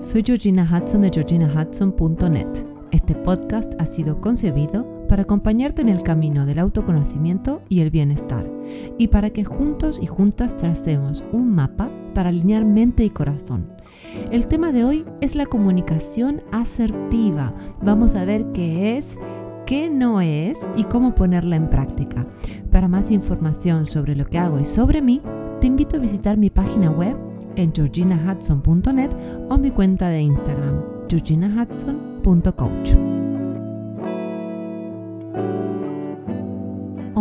Soy Georgina Hudson de georginahudson.net. Este podcast ha sido concebido para acompañarte en el camino del autoconocimiento y el bienestar, y para que juntos y juntas tracemos un mapa para alinear mente y corazón. El tema de hoy es la comunicación asertiva. Vamos a ver qué es, qué no es y cómo ponerla en práctica. Para más información sobre lo que hago y sobre mí, te invito a visitar mi página web en georginahudson.net o mi cuenta de Instagram, georginahudson.coach.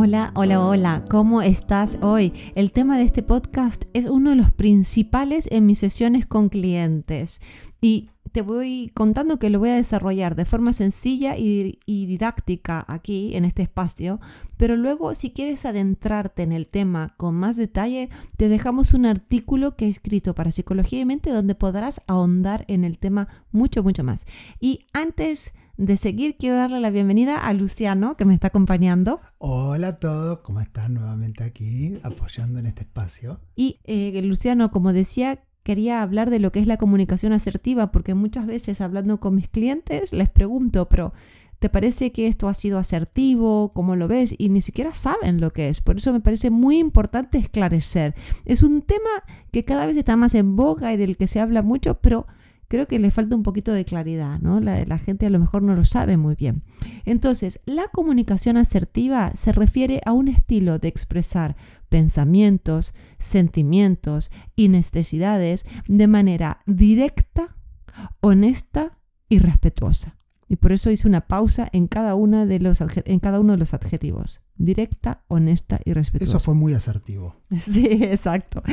Hola, hola, hola, ¿cómo estás hoy? El tema de este podcast es uno de los principales en mis sesiones con clientes y te voy contando que lo voy a desarrollar de forma sencilla y, didáctica aquí en este espacio, pero luego si quieres adentrarte en el tema con más detalle, te dejamos un artículo que he escrito para Psicología y Mente donde podrás ahondar en el tema mucho, mucho más. Y antes de seguir, quiero darle la bienvenida a Luciano, que me está acompañando. Hola a todos, ¿cómo están nuevamente aquí apoyando en este espacio? Y eh, Luciano, como decía, quería hablar de lo que es la comunicación asertiva, porque muchas veces hablando con mis clientes les pregunto, pero ¿te parece que esto ha sido asertivo? ¿Cómo lo ves? Y ni siquiera saben lo que es. Por eso me parece muy importante esclarecer. Es un tema que cada vez está más en boga y del que se habla mucho, pero creo que le falta un poquito de claridad, ¿no? La, la, gente a lo mejor no lo sabe muy bien. Entonces, la comunicación asertiva se refiere a un estilo de expresar pensamientos, sentimientos y necesidades de manera directa, honesta y respetuosa. Y por eso hice una pausa en cada, una de los, en cada uno de los adjetivos. Directa, honesta y respetuosa. Eso fue muy asertivo. Sí, exacto.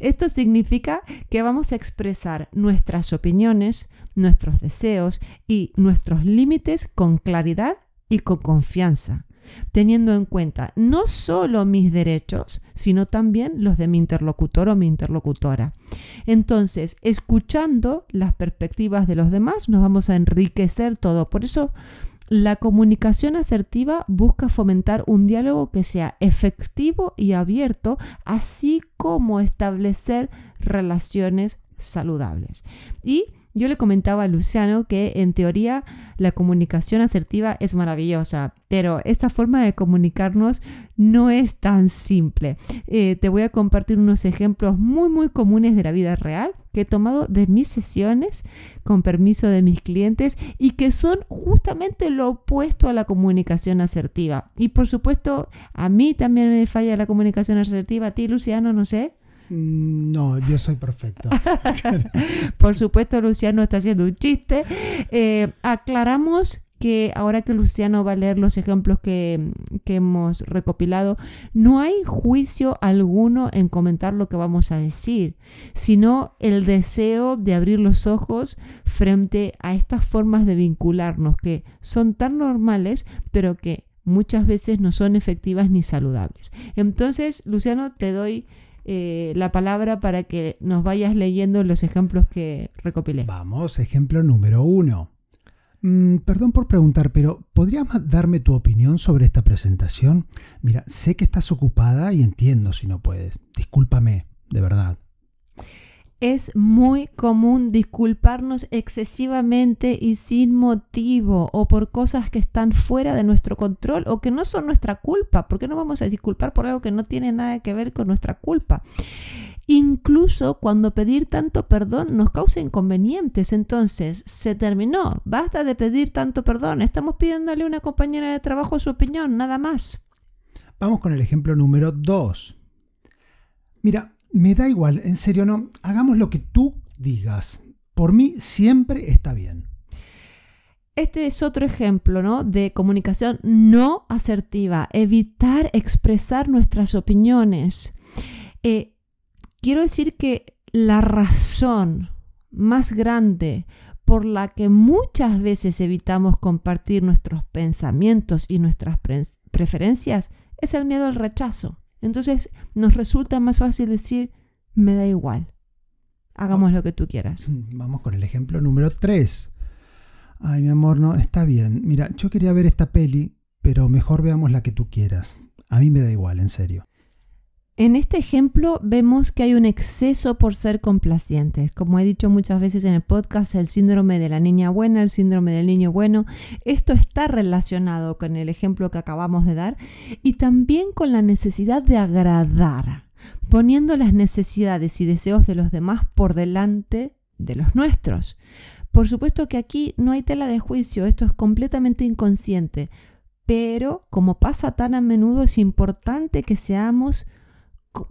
Esto significa que vamos a expresar nuestras opiniones, nuestros deseos y nuestros límites con claridad y con confianza teniendo en cuenta no solo mis derechos, sino también los de mi interlocutor o mi interlocutora. Entonces, escuchando las perspectivas de los demás, nos vamos a enriquecer todo. Por eso, la comunicación asertiva busca fomentar un diálogo que sea efectivo y abierto, así como establecer relaciones saludables. Y yo le comentaba a Luciano que en teoría la comunicación asertiva es maravillosa, pero esta forma de comunicarnos no es tan simple. Eh, te voy a compartir unos ejemplos muy muy comunes de la vida real que he tomado de mis sesiones con permiso de mis clientes y que son justamente lo opuesto a la comunicación asertiva. Y por supuesto, a mí también me falla la comunicación asertiva, a ti Luciano, no sé. Mm, no, yo soy perfecto. Por supuesto, Luciano está haciendo un chiste. Eh, aclaramos que ahora que Luciano va a leer los ejemplos que, que, hemos recopilado, no hay juicio alguno en comentar lo que vamos a decir, sino el deseo de abrir los ojos frente a estas formas de vincularnos que son tan normales, pero que muchas veces no son efectivas ni saludables. Entonces, Luciano, te doy eh, la palabra para que nos vayas leyendo los ejemplos que recopilé. Vamos, ejemplo número uno. Mm, perdón por preguntar, pero ¿podrías darme tu opinión sobre esta presentación? Mira, sé que estás ocupada y entiendo si no puedes. Discúlpame, de verdad es muy común disculparnos excesivamente y sin motivo o por cosas que están fuera de nuestro control o que no son nuestra culpa. ¿Por qué no vamos a disculpar por algo que no tiene nada que ver con nuestra culpa? Incluso cuando pedir tanto perdón nos causa inconvenientes. Entonces, se terminó. Basta de pedir tanto perdón. Estamos pidiéndole a una compañera de trabajo su opinión, nada más. Vamos con el ejemplo número 2. Mira, me da igual, en serio, no. Hagamos lo que tú digas. Por mí siempre está bien. Este es otro ejemplo ¿no? de comunicación no asertiva, evitar expresar nuestras opiniones. Eh, quiero decir que la razón más grande por la que muchas veces evitamos compartir nuestros pensamientos y nuestras preferencias es el miedo al rechazo. Entonces nos resulta más fácil decir, me da igual, hagamos lo que tú quieras. Mm, vamos con el ejemplo número 3. Ay, mi amor, no, está bien. Mira, yo quería ver esta peli, pero mejor veamos la que tú quieras. A mí me da igual, en serio. En este ejemplo vemos que hay un exceso por ser complacientes. Como he dicho muchas veces en el podcast, el síndrome de la niña buena, el síndrome del niño bueno, esto está relacionado con el ejemplo que acabamos de dar y también con la necesidad de agradar, poniendo las necesidades y deseos de los demás por delante de los nuestros. Por supuesto que aquí no hay tela de juicio, esto es completamente inconsciente, pero como pasa tan a menudo es importante que seamos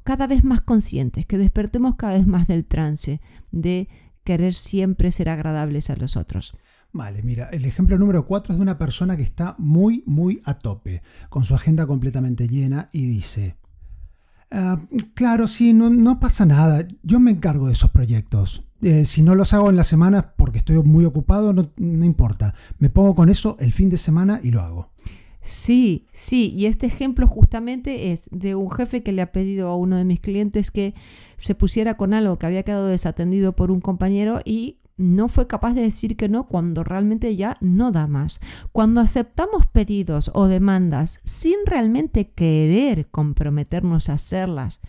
cada vez más conscientes, que despertemos cada vez más del trance de querer siempre ser agradables a los otros. Vale, mira, el ejemplo número 4 es de una persona que está muy, muy a tope, con su agenda completamente llena y dice, ah, claro, sí, no, pasa nada, yo me encargo de esos proyectos. Eh, si no los hago en la semana porque estoy muy ocupado, no importa, me pongo con eso el fin de semana y lo hago. Sí, sí, y este ejemplo justamente es de un jefe que le ha pedido a uno de mis clientes que se pusiera con algo que había quedado desatendido por un compañero y no fue capaz de decir que no cuando realmente ya no da más. Cuando aceptamos pedidos o demandas sin realmente querer comprometernos a hacerlas,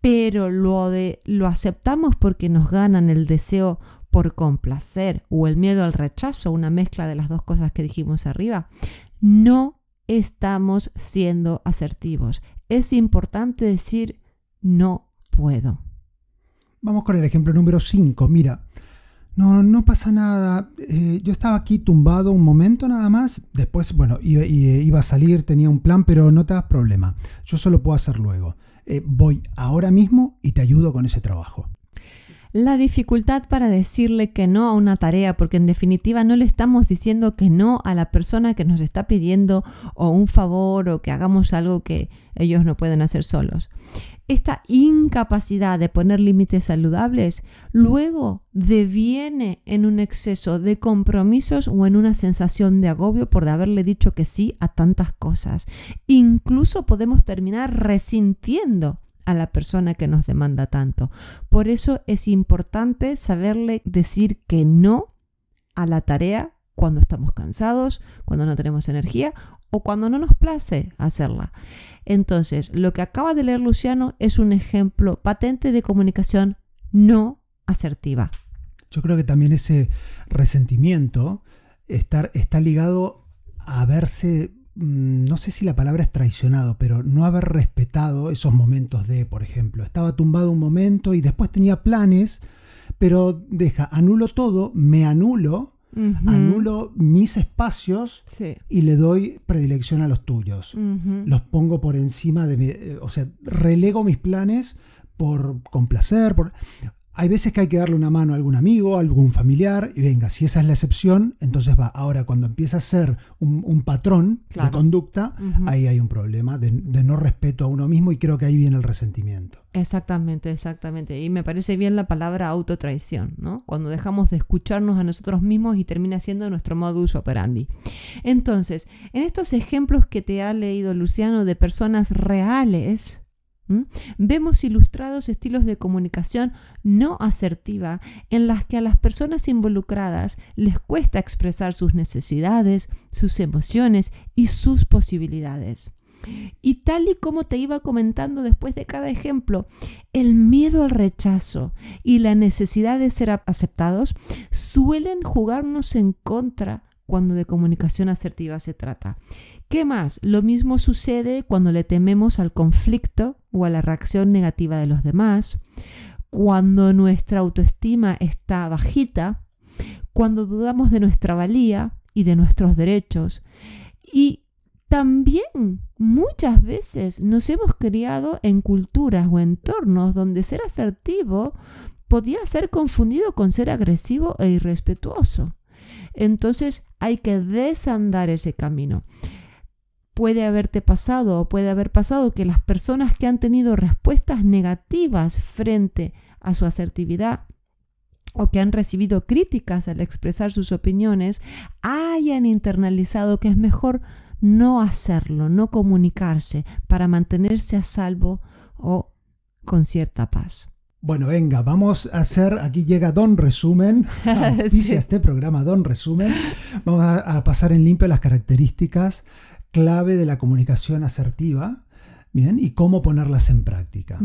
pero lo, de, lo aceptamos porque nos ganan el deseo por complacer o el miedo al rechazo, una mezcla de las dos cosas que dijimos arriba, no estamos siendo asertivos. Es importante decir no puedo. Vamos con el ejemplo número 5. Mira, no, no pasa nada. Eh, yo estaba aquí tumbado un momento nada más. Después, bueno, iba, a salir, tenía un plan, pero no te das problema. Yo solo puedo hacer luego. Eh, voy ahora mismo y te ayudo con ese trabajo la dificultad para decirle que no a una tarea, porque en definitiva no le estamos diciendo que no a la persona que nos está pidiendo o un favor o que hagamos algo que ellos no pueden hacer solos. Esta incapacidad de poner límites saludables luego deviene en un exceso de compromisos o en una sensación de agobio por haberle dicho que sí a tantas cosas. Incluso podemos terminar resintiendo a la persona que nos demanda tanto. Por eso es importante saberle decir que no a la tarea cuando estamos cansados, cuando no tenemos energía o cuando no nos place hacerla. Entonces, lo que acaba de leer Luciano es un ejemplo patente de comunicación no asertiva. Yo creo que también ese resentimiento está, ligado a verse no sé si la palabra es traicionado, pero no haber respetado esos momentos de, por ejemplo, estaba tumbado un momento y después tenía planes, pero deja, anulo todo, me anulo, anulo mis espacios y le doy predilección a los tuyos. Los pongo por encima de, mi, eh, o sea, relego mis planes por complacer, por... Hay veces que hay que darle una mano a algún amigo, a algún familiar, y venga, si esa es la excepción, entonces va. Ahora, cuando empieza a ser un, patrón de conducta, ahí hay un problema de, no respeto a uno mismo y creo que ahí viene el resentimiento. Exactamente, exactamente. Y me parece bien la palabra autotraición, ¿no? Cuando dejamos de escucharnos a nosotros mismos y termina siendo nuestro modus operandi. Entonces, en estos ejemplos que te ha leído Luciano de personas reales, Vemos ilustrados estilos de comunicación no asertiva en las que a las personas involucradas les cuesta expresar sus necesidades, sus emociones y sus posibilidades. Y tal y como te iba comentando después de cada ejemplo, el miedo al rechazo y la necesidad de ser aceptados suelen jugarnos en contra cuando de comunicación asertiva se trata. ¿Qué más? Lo mismo sucede cuando le tememos al conflicto o a la reacción negativa de los demás, cuando nuestra autoestima está bajita, cuando dudamos de nuestra valía y de nuestros derechos. Y también muchas veces nos hemos criado en culturas o entornos donde ser asertivo podía ser confundido con ser agresivo e irrespetuoso. Entonces hay que desandar ese camino puede haberte pasado o puede haber pasado que las personas que han tenido respuestas negativas frente a su asertividad o que han recibido críticas al expresar sus opiniones hayan internalizado que es mejor no hacerlo, no comunicarse para mantenerse a salvo o con cierta paz. Bueno, venga, vamos a hacer, aquí llega Don Resumen, dice este programa Don Resumen, vamos a pasar en limpio las características clave de la comunicación asertiva. Bien, y cómo ponerlas en práctica.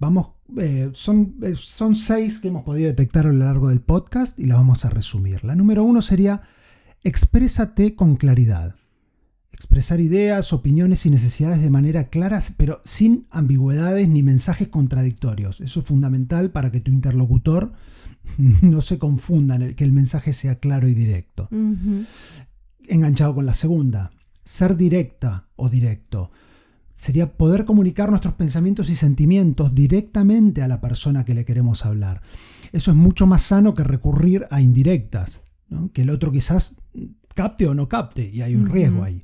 Vamos, eh, son, eh, son seis que hemos podido detectar a lo largo del podcast y las vamos a resumir. La número uno sería exprésate con claridad. Expresar ideas, opiniones y necesidades de manera clara, pero sin ambigüedades ni mensajes contradictorios. Eso es fundamental para que tu interlocutor no se confunda, que el mensaje sea claro y directo. Enganchado con la segunda, ser directa o directo. Sería poder comunicar nuestros pensamientos y sentimientos directamente a la persona que le queremos hablar. Eso es mucho más sano que recurrir a indirectas, ¿no? que el otro quizás capte o no capte, y hay un riesgo ahí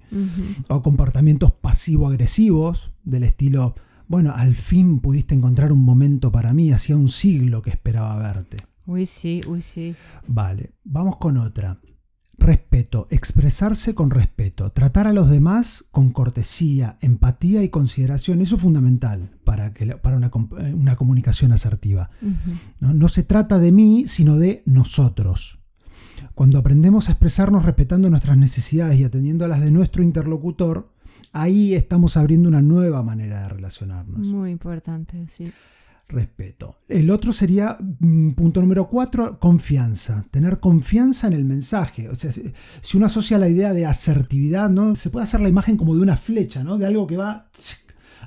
o comportamientos pasivo-agresivos del estilo, bueno, al fin pudiste encontrar un momento para mí, hacía un siglo que esperaba verte. Uy, sí, uy, sí. Vale, vamos con otra. Respeto, expresarse con respeto, tratar a los demás con cortesía, empatía y consideración, eso es fundamental para, que, para una, eh, una comunicación asertiva. ¿no? No se trata de mí, sino de nosotros. Cuando aprendemos a expresarnos respetando nuestras necesidades y atendiendo a las de nuestro interlocutor, ahí estamos abriendo una nueva manera de relacionarnos. Muy importante, sí. Respeto. El otro sería, mm, punto número cuatro, confianza. Tener confianza en el mensaje. O sea, si uno asocia la idea de asertividad, ¿no? Se puede hacer la imagen como de una flecha, ¿no? De algo que va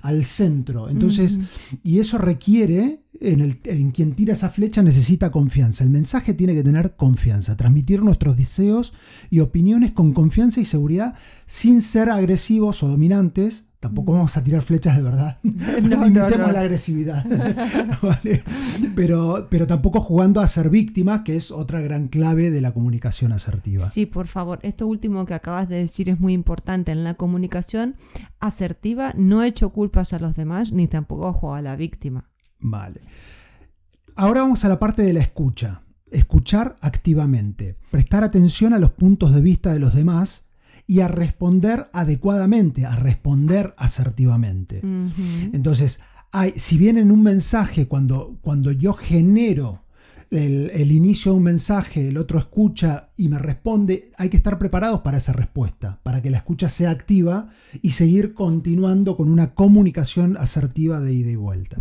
al centro. Entonces, y eso requiere, en, el, en quien tira esa flecha necesita confianza. El mensaje tiene que tener confianza, transmitir nuestros deseos y opiniones con confianza y seguridad sin ser agresivos o dominantes. Tampoco vamos a tirar flechas de verdad. No, Limitemos no, no. la agresividad. ¿Vale? pero, pero tampoco jugando a ser víctimas, que es otra gran clave de la comunicación asertiva. Sí, por favor, esto último que acabas de decir es muy importante. En la comunicación asertiva no echo culpas a los demás ni tampoco juego a la víctima. Vale. Ahora vamos a la parte de la escucha. Escuchar activamente. Prestar atención a los puntos de vista de los demás y a responder adecuadamente, a responder asertivamente. Entonces, hay, si bien en un mensaje, cuando, cuando yo genero el, el inicio de un mensaje, el otro escucha y me responde, hay que estar preparados para esa respuesta, para que la escucha sea activa y seguir continuando con una comunicación asertiva de ida y vuelta.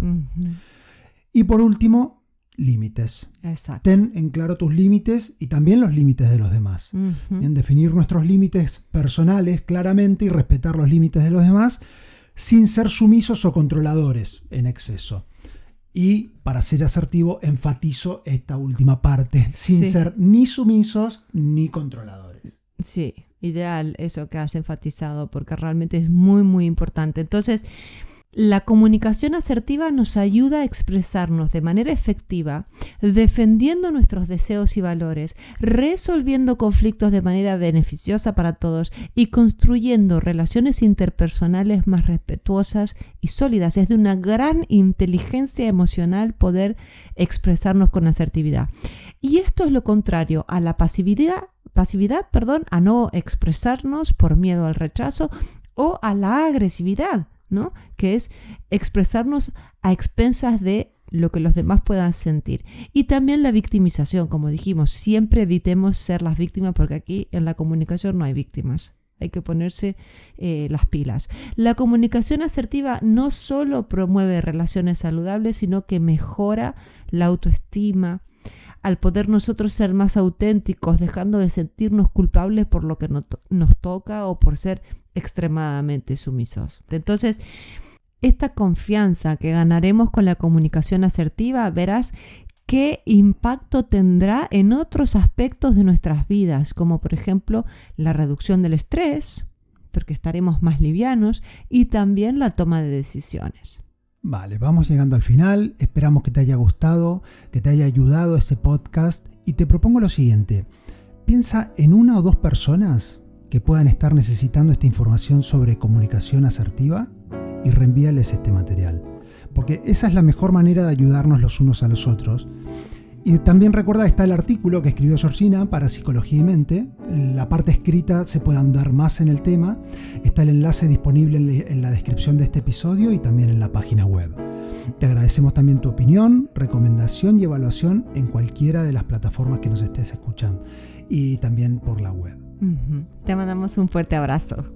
Y por último, límites. Exacto. Ten en claro tus límites y también los límites de los demás. En definir nuestros límites personales claramente y respetar los límites de los demás sin ser sumisos o controladores en exceso. Y para ser asertivo, enfatizo esta última parte, sin Sí. ser ni sumisos ni controladores. Sí, ideal eso que has enfatizado porque realmente es muy muy importante. Entonces, la comunicación asertiva nos ayuda a expresarnos de manera efectiva, defendiendo nuestros deseos y valores, resolviendo conflictos de manera beneficiosa para todos y construyendo relaciones interpersonales más respetuosas y sólidas. Es de una gran inteligencia emocional poder expresarnos con asertividad. Y esto es lo contrario a la pasividad pasividad, perdón, a no expresarnos por miedo al rechazo o a la agresividad, ¿no? Que es expresarnos a expensas de lo que los demás puedan sentir. Y también la victimización, como dijimos, siempre evitemos ser las víctimas porque aquí en la comunicación no hay víctimas. Hay que ponerse eh, las pilas. La comunicación asertiva no solo promueve relaciones saludables, sino que mejora la autoestima, al poder nosotros ser más auténticos, dejando de sentirnos culpables por lo que no to- nos toca o por ser extremadamente sumisos. Entonces, esta confianza que ganaremos con la comunicación asertiva, verás qué impacto tendrá en otros aspectos de nuestras vidas, como por ejemplo la reducción del estrés, porque estaremos más livianos, y también la toma de decisiones. Vale, vamos llegando al final. Esperamos que te haya gustado, que te haya ayudado este podcast y te propongo lo siguiente. Piensa en una o dos personas que puedan estar necesitando esta información sobre comunicación asertiva y reenvíales este material. Porque esa es la mejor manera de ayudarnos los unos a los otros. Y también recuerda, está el artículo que escribió Georgina para Psicología y Mente. La parte escrita se puede ahondar más en el tema. Está el enlace disponible en la descripción de este episodio y también en la página web. Te agradecemos también tu opinión, recomendación y evaluación en cualquiera de las plataformas que nos estés escuchando y también por la web. Te mandamos un fuerte abrazo.